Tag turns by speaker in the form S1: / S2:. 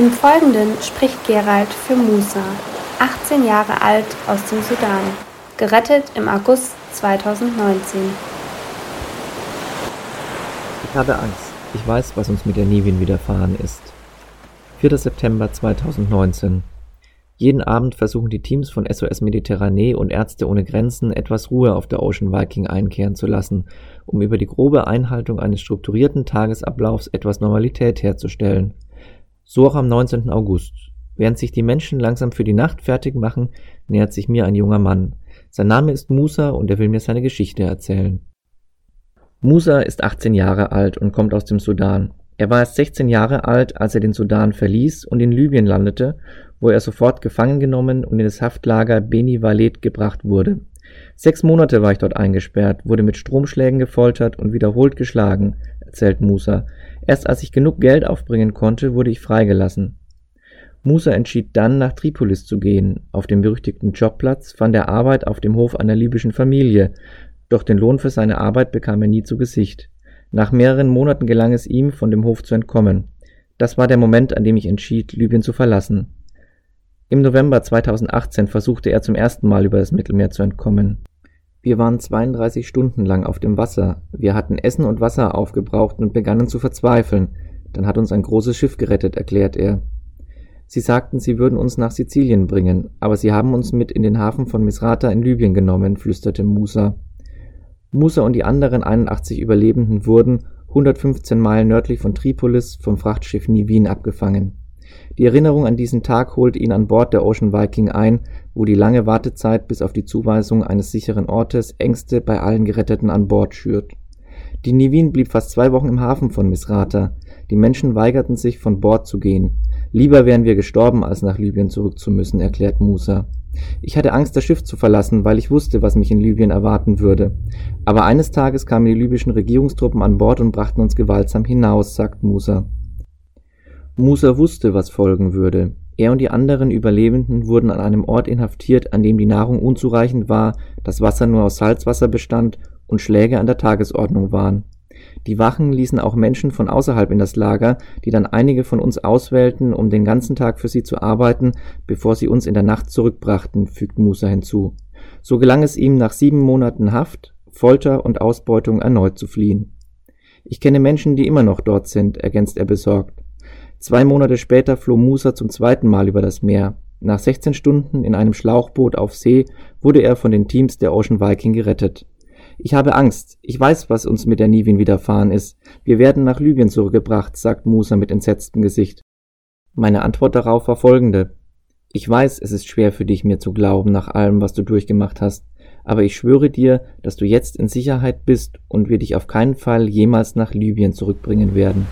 S1: Im Folgenden spricht Gerald für Musa, 18 Jahre alt aus dem Sudan, gerettet im August 2019.
S2: Ich habe Angst. Ich weiß, was uns mit der Nivin widerfahren ist. 4. September 2019. Jeden Abend versuchen die Teams von SOS Mediterranee und Ärzte ohne Grenzen etwas Ruhe auf der Ocean Viking einkehren zu lassen, um über die grobe Einhaltung eines strukturierten Tagesablaufs etwas Normalität herzustellen. So auch am 19. August. Während sich die Menschen langsam für die Nacht fertig machen, nähert sich mir ein junger Mann. Sein Name ist Musa und er will mir seine Geschichte erzählen. Musa ist 18 Jahre alt und kommt aus dem Sudan. Er war erst 16 Jahre alt, als er den Sudan verließ und in Libyen landete, wo er sofort gefangen genommen und in das Haftlager Beni Walid gebracht wurde. Sechs Monate war ich dort eingesperrt, wurde mit Stromschlägen gefoltert und wiederholt geschlagen, erzählt Musa. Erst als ich genug Geld aufbringen konnte, wurde ich freigelassen. Musa entschied dann, nach Tripolis zu gehen. Auf dem berüchtigten Jobplatz fand er Arbeit auf dem Hof einer libyschen Familie, doch den Lohn für seine Arbeit bekam er nie zu Gesicht. Nach mehreren Monaten gelang es ihm, von dem Hof zu entkommen. Das war der Moment, an dem ich entschied, Libyen zu verlassen. Im November 2018 versuchte er zum ersten Mal über das Mittelmeer zu entkommen. Wir waren 32 Stunden lang auf dem Wasser. Wir hatten Essen und Wasser aufgebraucht und begannen zu verzweifeln. Dann hat uns ein großes Schiff gerettet, erklärt er. Sie sagten, sie würden uns nach Sizilien bringen, aber sie haben uns mit in den Hafen von Misrata in Libyen genommen, flüsterte Musa. Musa und die anderen 81 Überlebenden wurden 115 Meilen nördlich von Tripolis vom Frachtschiff Nivin abgefangen. Die Erinnerung an diesen Tag holt ihn an Bord der Ocean Viking ein, wo die lange Wartezeit bis auf die Zuweisung eines sicheren Ortes Ängste bei allen Geretteten an Bord schürt. Die Nivin blieb fast zwei Wochen im Hafen von Misrata. Die Menschen weigerten sich, von Bord zu gehen. Lieber wären wir gestorben, als nach Libyen zurück zu müssen, erklärt Musa. Ich hatte Angst, das Schiff zu verlassen, weil ich wusste, was mich in Libyen erwarten würde. Aber eines Tages kamen die libyschen Regierungstruppen an Bord und brachten uns gewaltsam hinaus, sagt Musa. Musa wusste, was folgen würde. Er und die anderen Überlebenden wurden an einem Ort inhaftiert, an dem die Nahrung unzureichend war, das Wasser nur aus Salzwasser bestand und Schläge an der Tagesordnung waren. Die Wachen ließen auch Menschen von außerhalb in das Lager, die dann einige von uns auswählten, um den ganzen Tag für sie zu arbeiten, bevor sie uns in der Nacht zurückbrachten, fügt Musa hinzu. So gelang es ihm nach sieben Monaten Haft, Folter und Ausbeutung erneut zu fliehen. Ich kenne Menschen, die immer noch dort sind, ergänzt er besorgt. Zwei Monate später floh Musa zum zweiten Mal über das Meer. Nach 16 Stunden in einem Schlauchboot auf See wurde er von den Teams der Ocean Viking gerettet. Ich habe Angst. Ich weiß, was uns mit der Nivin widerfahren ist. Wir werden nach Libyen zurückgebracht, sagt Musa mit entsetztem Gesicht. Meine Antwort darauf war folgende. Ich weiß, es ist schwer für dich, mir zu glauben, nach allem, was du durchgemacht hast, aber ich schwöre dir, dass du jetzt in Sicherheit bist und wir dich auf keinen Fall jemals nach Libyen zurückbringen werden.